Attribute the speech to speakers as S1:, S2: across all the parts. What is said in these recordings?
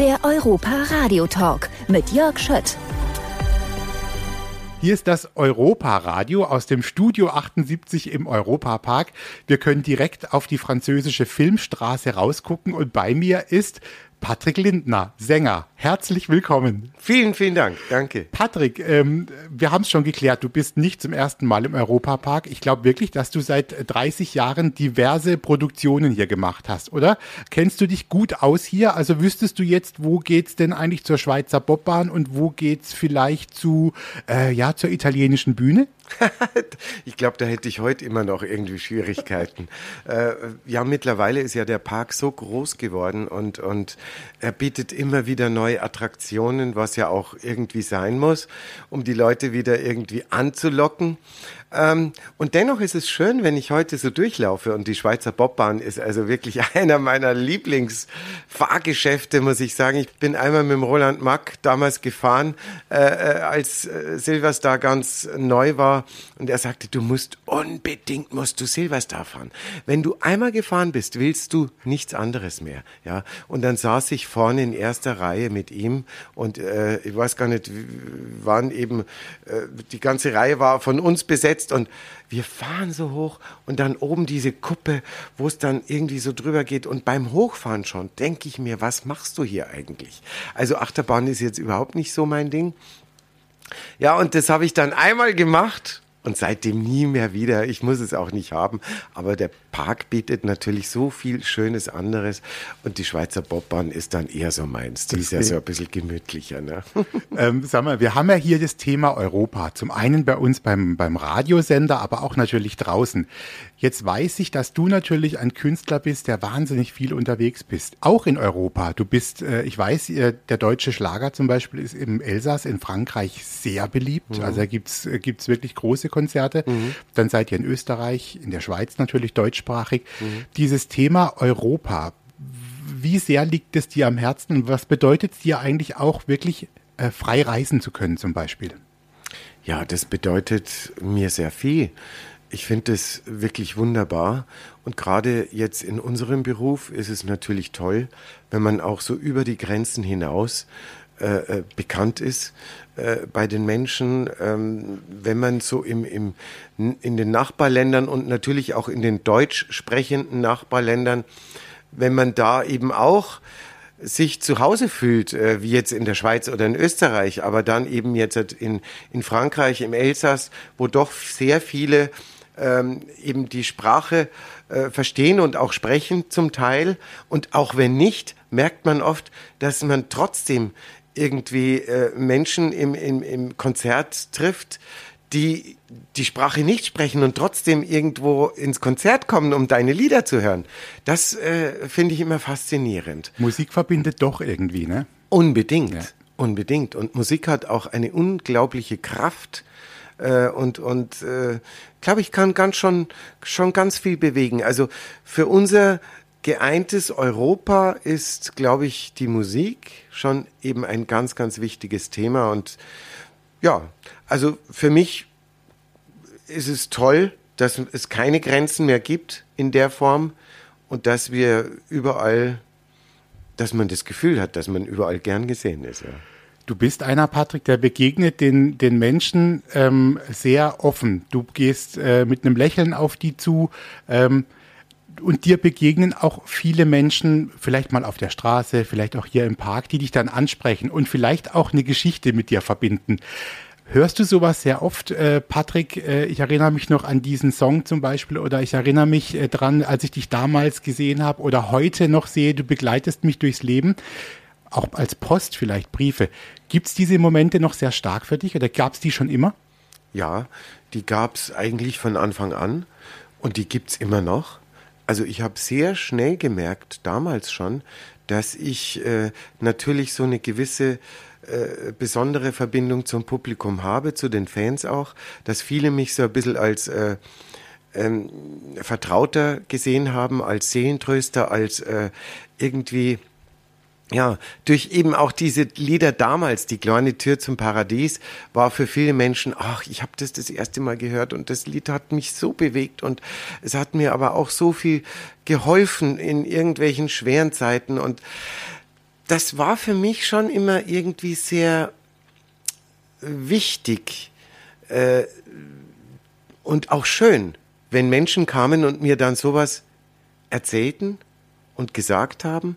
S1: Der Europa Radio Talk mit Jörg Schött.
S2: Hier ist das Europa-Radio aus dem Studio 78 im Europapark. Wir können direkt auf die französische Filmstraße rausgucken und bei mir ist Patrick Lindner, Sänger. Herzlich willkommen.
S3: Vielen, vielen Dank. Danke.
S2: Patrick, ähm, wir haben es schon geklärt, du bist nicht zum ersten Mal im Europapark. Ich glaube wirklich, dass du seit 30 Jahren diverse Produktionen hier gemacht hast, oder? Kennst du dich gut aus hier? Also wüsstest du jetzt, wo geht's denn eigentlich zur Schweizer Bobbahn und wo geht's vielleicht zu, äh, ja, zur italienischen Bühne?
S3: ich glaube, da hätte ich heute immer noch irgendwie Schwierigkeiten. äh, ja, mittlerweile ist ja der Park so groß geworden und, und er bietet immer wieder neue Attraktionen, was ja auch irgendwie sein muss, um die Leute wieder irgendwie anzulocken. Ähm, und dennoch ist es schön, wenn ich heute so durchlaufe und die Schweizer Bobbahn ist also wirklich einer meiner Lieblingsfahrgeschäfte, muss ich sagen. Ich bin einmal mit dem Roland Mack damals gefahren, äh, äh, als äh, Silverstar ganz neu war und er sagte, du musst unbedingt, musst du Silverstar fahren. Wenn du einmal gefahren bist, willst du nichts anderes mehr. Ja, und dann saß ich vorne in erster Reihe mit ihm und äh, ich weiß gar nicht, wann eben, äh, die ganze Reihe war von uns besetzt und wir fahren so hoch und dann oben diese Kuppe, wo es dann irgendwie so drüber geht und beim Hochfahren schon denke ich mir, was machst du hier eigentlich? Also Achterbahn ist jetzt überhaupt nicht so mein Ding. Ja, und das habe ich dann einmal gemacht und seitdem nie mehr wieder. Ich muss es auch nicht haben, aber der Park bietet natürlich so viel Schönes anderes und die Schweizer Bobbahn ist dann eher so meins. Die ist ja so ein bisschen gemütlicher. Ne?
S2: Ähm, sag mal, wir haben ja hier das Thema Europa. Zum einen bei uns beim, beim Radiosender, aber auch natürlich draußen. Jetzt weiß ich, dass du natürlich ein Künstler bist, der wahnsinnig viel unterwegs bist. Auch in Europa. Du bist, äh, ich weiß, äh, der deutsche Schlager zum Beispiel ist im Elsass in Frankreich sehr beliebt. Mhm. Also da gibt's äh, gibt's wirklich große Konzerte. Mhm. Dann seid ihr in Österreich, in der Schweiz natürlich deutschsprachig. Mhm. Dieses Thema Europa, wie sehr liegt es dir am Herzen und was bedeutet es dir eigentlich auch wirklich äh, frei reisen zu können zum Beispiel?
S3: Ja, das bedeutet mir sehr viel. Ich finde es wirklich wunderbar. Und gerade jetzt in unserem Beruf ist es natürlich toll, wenn man auch so über die Grenzen hinaus äh, äh, bekannt ist äh, bei den Menschen, ähm, wenn man so im, im, in den Nachbarländern und natürlich auch in den deutsch sprechenden Nachbarländern, wenn man da eben auch sich zu Hause fühlt, wie jetzt in der Schweiz oder in Österreich, aber dann eben jetzt in, in Frankreich, im Elsass, wo doch sehr viele ähm, eben die Sprache verstehen und auch sprechen zum Teil. Und auch wenn nicht, merkt man oft, dass man trotzdem irgendwie äh, Menschen im, im, im Konzert trifft, die die Sprache nicht sprechen und trotzdem irgendwo ins Konzert kommen, um deine Lieder zu hören. Das äh, finde ich immer faszinierend.
S2: Musik verbindet doch irgendwie, ne?
S3: Unbedingt, ja. unbedingt. Und Musik hat auch eine unglaubliche Kraft äh, und und äh, glaube ich kann ganz schon schon ganz viel bewegen. Also für unser geeintes Europa ist, glaube ich, die Musik schon eben ein ganz, ganz wichtiges Thema. Und ja, also für mich ist es toll, dass es keine Grenzen mehr gibt in der Form und dass wir überall, dass man das Gefühl hat, dass man überall gern gesehen ist. Ja.
S2: Du bist einer, Patrick, der begegnet den, den Menschen ähm, sehr offen. Du gehst äh, mit einem Lächeln auf die zu. Ähm, und dir begegnen auch viele Menschen, vielleicht mal auf der Straße, vielleicht auch hier im Park, die dich dann ansprechen und vielleicht auch eine Geschichte mit dir verbinden. Hörst du sowas sehr oft, äh, Patrick? Äh, ich erinnere mich noch an diesen Song zum Beispiel oder ich erinnere mich äh, dran, als ich dich damals gesehen habe oder heute noch sehe, du begleitest mich durchs Leben, auch als Post vielleicht Briefe. Gibt es diese Momente noch sehr stark für dich oder gab es die schon immer?
S3: Ja, die gab es eigentlich von Anfang an und die gibt es immer noch. Also ich habe sehr schnell gemerkt, damals schon, dass ich äh, natürlich so eine gewisse äh, besondere Verbindung zum Publikum habe, zu den Fans auch, dass viele mich so ein bisschen als äh, ähm, Vertrauter gesehen haben, als Seelentröster, als äh, irgendwie ja, durch eben auch diese Lieder damals, die kleine Tür zum Paradies, war für viele Menschen, ach, ich habe das das erste Mal gehört und das Lied hat mich so bewegt und es hat mir aber auch so viel geholfen in irgendwelchen schweren Zeiten und das war für mich schon immer irgendwie sehr wichtig äh, und auch schön, wenn Menschen kamen und mir dann sowas erzählten und gesagt haben,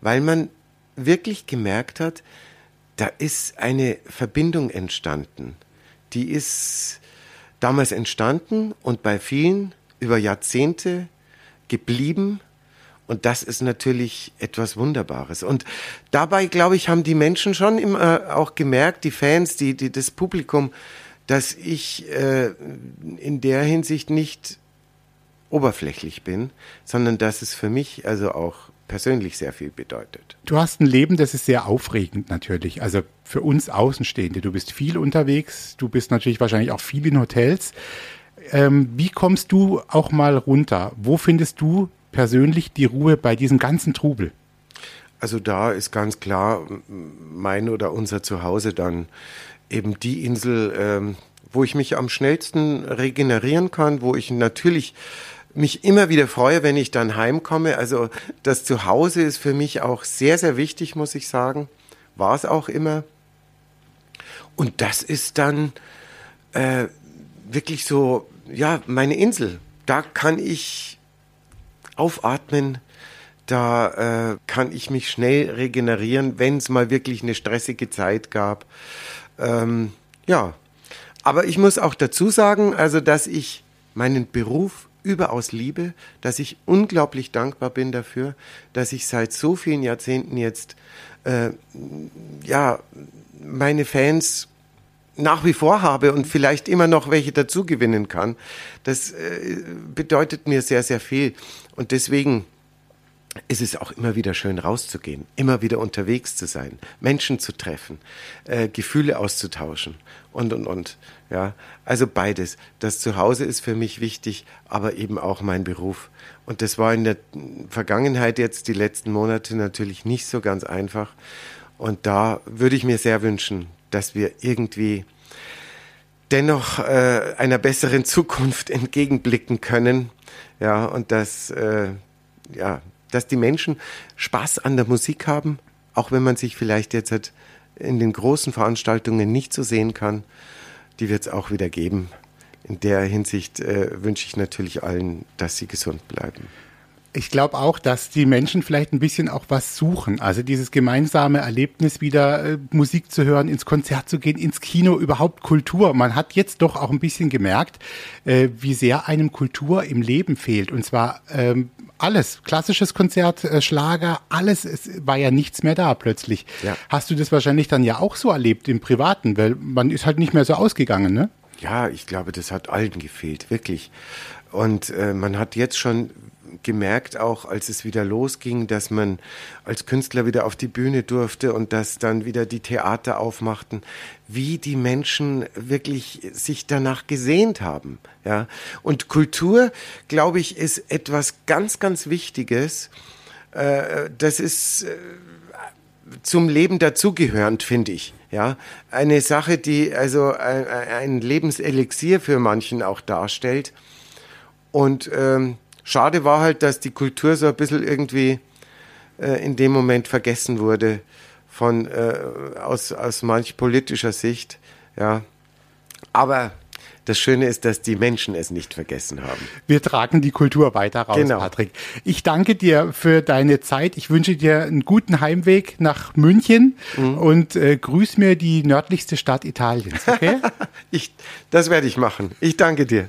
S3: weil man wirklich gemerkt hat, da ist eine Verbindung entstanden. Die ist damals entstanden und bei vielen über Jahrzehnte geblieben. Und das ist natürlich etwas Wunderbares. Und dabei, glaube ich, haben die Menschen schon immer auch gemerkt, die Fans, die, die das Publikum, dass ich äh, in der Hinsicht nicht oberflächlich bin, sondern dass es für mich also auch persönlich sehr viel bedeutet.
S2: Du hast ein Leben, das ist sehr aufregend natürlich. Also für uns Außenstehende. Du bist viel unterwegs, du bist natürlich wahrscheinlich auch viel in Hotels. Ähm, wie kommst du auch mal runter? Wo findest du persönlich die Ruhe bei diesem ganzen Trubel?
S3: Also da ist ganz klar mein oder unser Zuhause dann eben die Insel, ähm, wo ich mich am schnellsten regenerieren kann, wo ich natürlich mich immer wieder freue, wenn ich dann heimkomme. Also das Zuhause ist für mich auch sehr, sehr wichtig, muss ich sagen. War es auch immer. Und das ist dann äh, wirklich so, ja, meine Insel. Da kann ich aufatmen, da äh, kann ich mich schnell regenerieren, wenn es mal wirklich eine stressige Zeit gab. Ähm, ja, aber ich muss auch dazu sagen, also dass ich meinen Beruf überaus liebe, dass ich unglaublich dankbar bin dafür, dass ich seit so vielen Jahrzehnten jetzt äh, ja meine Fans nach wie vor habe und vielleicht immer noch welche dazu gewinnen kann. Das äh, bedeutet mir sehr, sehr viel. Und deswegen ist es auch immer wieder schön rauszugehen, immer wieder unterwegs zu sein, Menschen zu treffen, äh, Gefühle auszutauschen und, und, und. Ja, also beides. Das Zuhause ist für mich wichtig, aber eben auch mein Beruf. Und das war in der Vergangenheit jetzt die letzten Monate natürlich nicht so ganz einfach. Und da würde ich mir sehr wünschen, dass wir irgendwie dennoch äh, einer besseren Zukunft entgegenblicken können. Ja, und dass, äh, ja, dass die Menschen Spaß an der Musik haben, auch wenn man sich vielleicht jetzt halt in den großen Veranstaltungen nicht so sehen kann. Die wird es auch wieder geben. In der Hinsicht äh, wünsche ich natürlich allen, dass sie gesund bleiben.
S2: Ich glaube auch, dass die Menschen vielleicht ein bisschen auch was suchen. Also dieses gemeinsame Erlebnis, wieder äh, Musik zu hören, ins Konzert zu gehen, ins Kino, überhaupt Kultur. Man hat jetzt doch auch ein bisschen gemerkt, äh, wie sehr einem Kultur im Leben fehlt. Und zwar ähm, alles, klassisches Konzert, äh, Schlager, alles, es war ja nichts mehr da plötzlich. Ja. Hast du das wahrscheinlich dann ja auch so erlebt im Privaten, weil man ist halt nicht mehr so ausgegangen, ne?
S3: Ja, ich glaube, das hat allen gefehlt, wirklich. Und äh, man hat jetzt schon gemerkt, auch als es wieder losging, dass man als Künstler wieder auf die Bühne durfte und dass dann wieder die Theater aufmachten, wie die Menschen wirklich sich danach gesehnt haben. Ja. Und Kultur, glaube ich, ist etwas ganz, ganz Wichtiges. Äh, das ist äh, zum Leben dazugehörend, finde ich. Ja, eine Sache, die also ein, ein Lebenselixier für manchen auch darstellt. Und ähm, Schade war halt, dass die Kultur so ein bisschen irgendwie äh, in dem Moment vergessen wurde von äh, aus, aus manch politischer Sicht. Ja. Aber das Schöne ist, dass die Menschen es nicht vergessen haben.
S2: Wir tragen die Kultur weiter raus, genau. Patrick. Ich danke dir für deine Zeit. Ich wünsche dir einen guten Heimweg nach München mhm. und äh, grüß mir die nördlichste Stadt Italiens. Okay?
S3: ich, das werde ich machen. Ich danke dir.